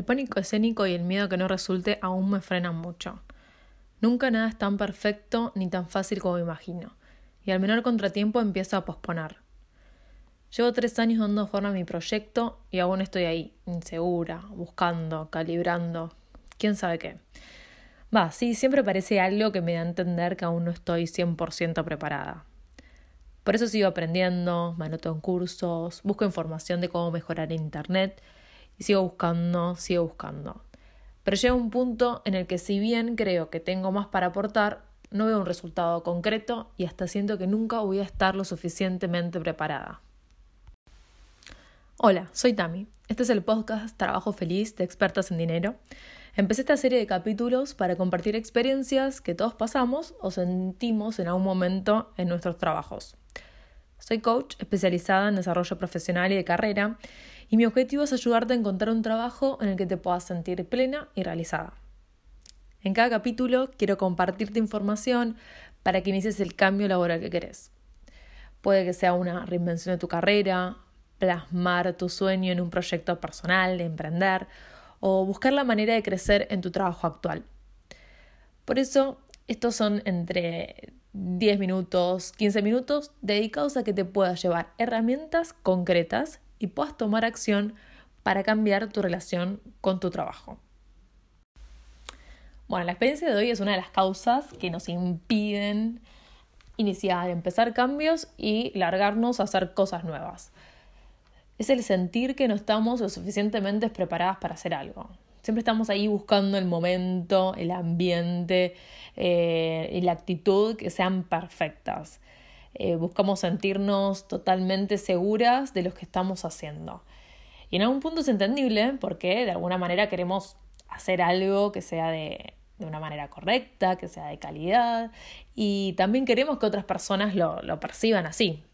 El pánico escénico y el miedo que no resulte aún me frenan mucho. Nunca nada es tan perfecto ni tan fácil como imagino, y al menor contratiempo empiezo a posponer. Llevo tres años dando forma a mi proyecto y aún estoy ahí, insegura, buscando, calibrando, quién sabe qué. Va, sí, siempre parece algo que me da a entender que aún no estoy 100% preparada. Por eso sigo aprendiendo, me anoto en cursos, busco información de cómo mejorar Internet sigo buscando, sigo buscando. Pero llega un punto en el que si bien creo que tengo más para aportar, no veo un resultado concreto y hasta siento que nunca voy a estar lo suficientemente preparada. Hola, soy Tami. Este es el podcast Trabajo Feliz de Expertas en Dinero. Empecé esta serie de capítulos para compartir experiencias que todos pasamos o sentimos en algún momento en nuestros trabajos. Soy coach especializada en desarrollo profesional y de carrera y mi objetivo es ayudarte a encontrar un trabajo en el que te puedas sentir plena y realizada. En cada capítulo quiero compartirte información para que inicies el cambio laboral que querés. Puede que sea una reinvención de tu carrera, plasmar tu sueño en un proyecto personal, emprender o buscar la manera de crecer en tu trabajo actual. Por eso, estos son entre 10 minutos, 15 minutos dedicados a que te puedas llevar herramientas concretas y puedas tomar acción para cambiar tu relación con tu trabajo. Bueno, la experiencia de hoy es una de las causas que nos impiden iniciar, empezar cambios y largarnos a hacer cosas nuevas. Es el sentir que no estamos lo suficientemente preparadas para hacer algo. Siempre estamos ahí buscando el momento, el ambiente eh, y la actitud que sean perfectas. Eh, buscamos sentirnos totalmente seguras de lo que estamos haciendo. Y en algún punto es entendible porque de alguna manera queremos hacer algo que sea de, de una manera correcta, que sea de calidad y también queremos que otras personas lo, lo perciban así.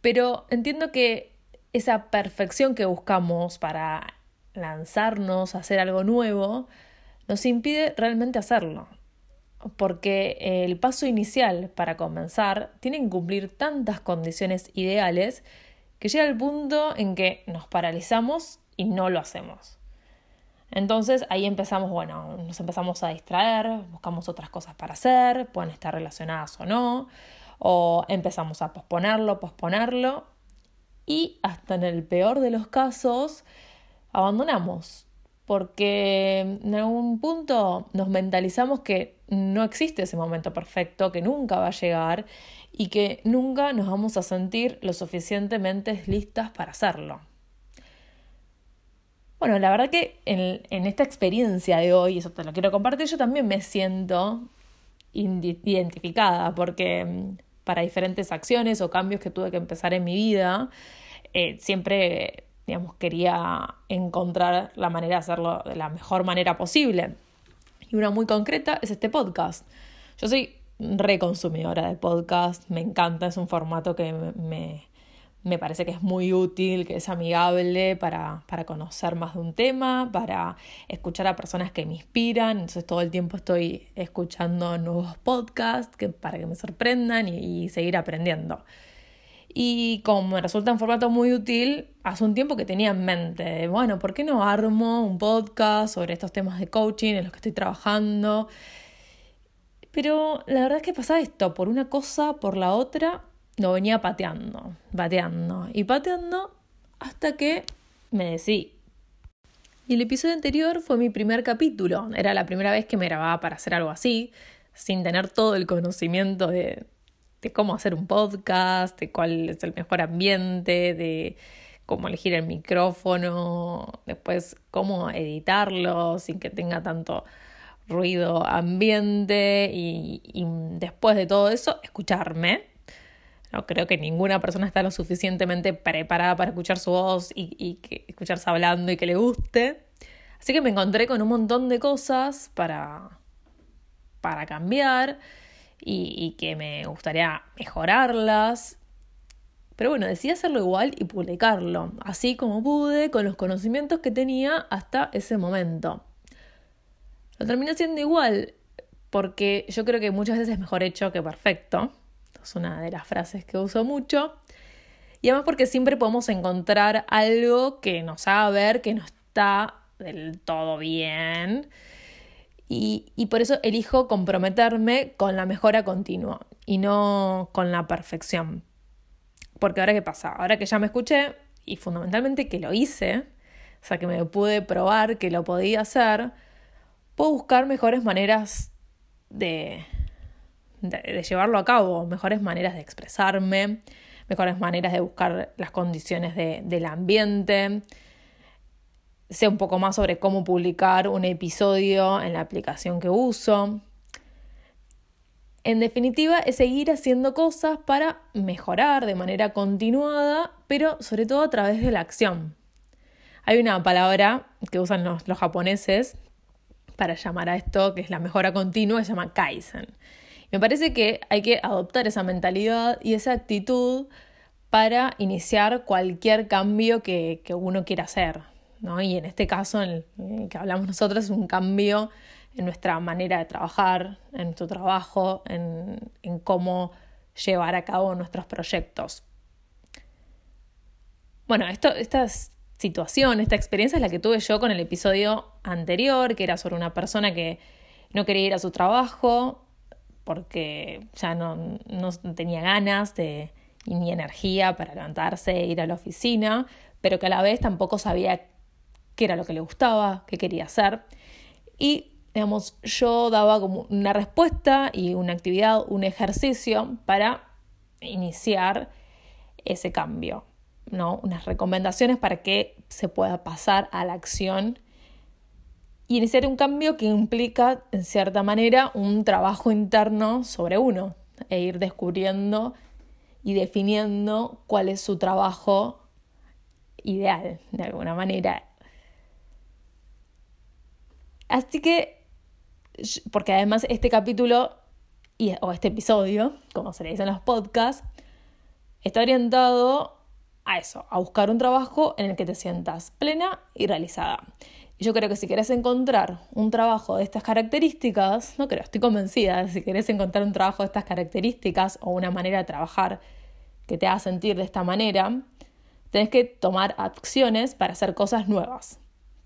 Pero entiendo que esa perfección que buscamos para lanzarnos a hacer algo nuevo nos impide realmente hacerlo porque el paso inicial para comenzar tiene que cumplir tantas condiciones ideales que llega el punto en que nos paralizamos y no lo hacemos. Entonces ahí empezamos, bueno, nos empezamos a distraer, buscamos otras cosas para hacer, pueden estar relacionadas o no, o empezamos a posponerlo, posponerlo, y hasta en el peor de los casos abandonamos, porque en algún punto nos mentalizamos que no existe ese momento perfecto, que nunca va a llegar y que nunca nos vamos a sentir lo suficientemente listas para hacerlo. Bueno, la verdad que en, en esta experiencia de hoy, eso te lo quiero compartir, yo también me siento identificada porque mm, para diferentes acciones o cambios que tuve que empezar en mi vida, eh, siempre digamos, quería encontrar la manera de hacerlo de la mejor manera posible. Y una muy concreta es este podcast. Yo soy reconsumidora de podcast, me encanta, es un formato que me, me parece que es muy útil, que es amigable para, para, conocer más de un tema, para escuchar a personas que me inspiran. Entonces todo el tiempo estoy escuchando nuevos podcasts que, para que me sorprendan y seguir aprendiendo. Y como me resulta un formato muy útil, hace un tiempo que tenía en mente, bueno, ¿por qué no armo un podcast sobre estos temas de coaching en los que estoy trabajando? Pero la verdad es que pasa esto, por una cosa, por la otra, lo venía pateando, pateando y pateando hasta que me decidí. Y el episodio anterior fue mi primer capítulo, era la primera vez que me grababa para hacer algo así, sin tener todo el conocimiento de, de cómo hacer un podcast, de cuál es el mejor ambiente, de cómo elegir el micrófono, después cómo editarlo sin que tenga tanto ruido ambiente y, después de todo eso escucharme. No creo que ninguna persona está lo suficientemente preparada para escuchar su voz y, y que, escucharse hablando y que le guste. Así que me encontré con un montón de cosas para, para cambiar y, que me gustaría mejorarlas. Pero bueno, decidí hacerlo igual y publicarlo, así como pude, con los conocimientos que tenía hasta ese momento. Lo terminé haciendo igual, porque yo creo que muchas veces es mejor hecho que perfecto. Es una de las frases que uso mucho. Y además porque siempre podemos encontrar algo que nos haga ver que, está del todo bien. Y, y, por eso elijo comprometerme con la mejora continua y no con la perfección. Porque ahora qué pasa, ahora que ya me escuché y fundamentalmente que lo hice, o sea que me pude probar que lo podía hacer, puedo buscar mejores maneras de, de, llevarlo a cabo, mejores maneras de expresarme, mejores maneras de buscar las condiciones de, del ambiente. Sé un poco más sobre cómo publicar un episodio en la aplicación que uso. En definitiva, es seguir haciendo cosas para mejorar de manera continuada, pero sobre todo a través de la acción. Hay una palabra que usan los, los japoneses para llamar a esto, que es la mejora continua, se llama Kaizen. Me parece que hay que adoptar esa mentalidad y esa actitud para iniciar cualquier cambio que, uno quiera hacer. ¿No? Y en este caso, en el que hablamos nosotros, es un cambio en nuestra manera de trabajar, en nuestro trabajo, en, en cómo llevar a cabo nuestros proyectos. Bueno, esta situación, esta experiencia es la que tuve yo con el episodio anterior, que era sobre una persona que no quería ir a su trabajo porque ya no, no tenía ganas de, ni energía para levantarse e ir a la oficina, pero que a la vez tampoco sabía qué era lo que le gustaba, qué quería hacer. Y, digamos, yo daba como una respuesta y una actividad, un ejercicio para iniciar ese cambio, ¿no? Unas recomendaciones para que se pueda pasar a la acción y iniciar un cambio que implica, en cierta manera, un trabajo interno sobre uno e ir descubriendo y definiendo cuál es su trabajo ideal, de alguna manera. Así que, porque además este capítulo o este episodio, como se le dice en los podcasts, está orientado a eso, a buscar un trabajo en el que te sientas plena y realizada. Yo creo que si quieres encontrar un trabajo de estas características, no creo, estoy convencida, si quieres encontrar un trabajo de estas características o una manera de trabajar que te haga sentir de esta manera, tenés que tomar acciones para hacer cosas nuevas,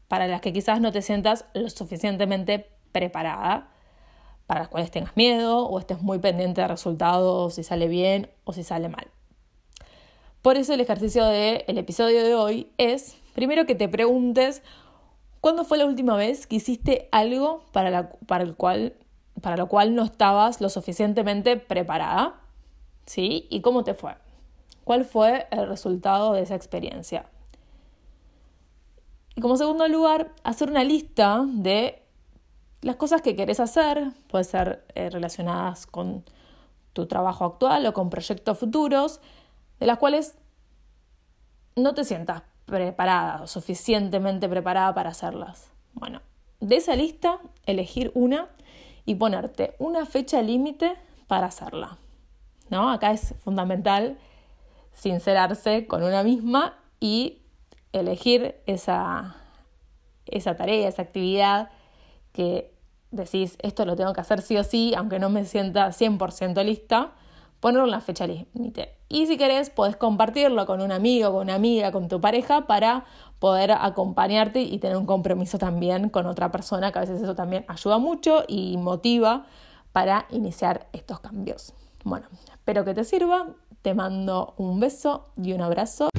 para las que quizás no te sientas lo suficientemente preparada, para las cuales tengas miedo o estés muy pendiente de resultados, si sale bien o si sale mal. Por eso el ejercicio del episodio de hoy es, primero que te preguntes ¿Cuándo fue la última vez que hiciste algo para, para, el cual, para lo cual no estabas lo suficientemente preparada? ¿Sí? ¿Y cómo te fue? ¿Cuál fue el resultado de esa experiencia? Y como segundo lugar, hacer una lista de las cosas que querés hacer, puede ser eh, relacionadas con tu trabajo actual o con proyectos futuros, de las cuales no te sientas preparada, suficientemente preparada para hacerlas. Bueno, de esa lista, elegir una y ponerte una fecha límite para hacerla. ¿No? Acá es fundamental sincerarse con una misma y elegir esa, esa tarea, esa actividad que decís, esto lo tengo que hacer sí o sí, aunque no me sienta 100% lista, poner una fecha límite. Y si querés, podés compartirlo con un amigo, con una amiga, con tu pareja para poder acompañarte y tener un compromiso también con otra persona, que a veces eso también ayuda mucho y motiva para iniciar estos cambios. Bueno, espero que te sirva, te mando un beso y un abrazo.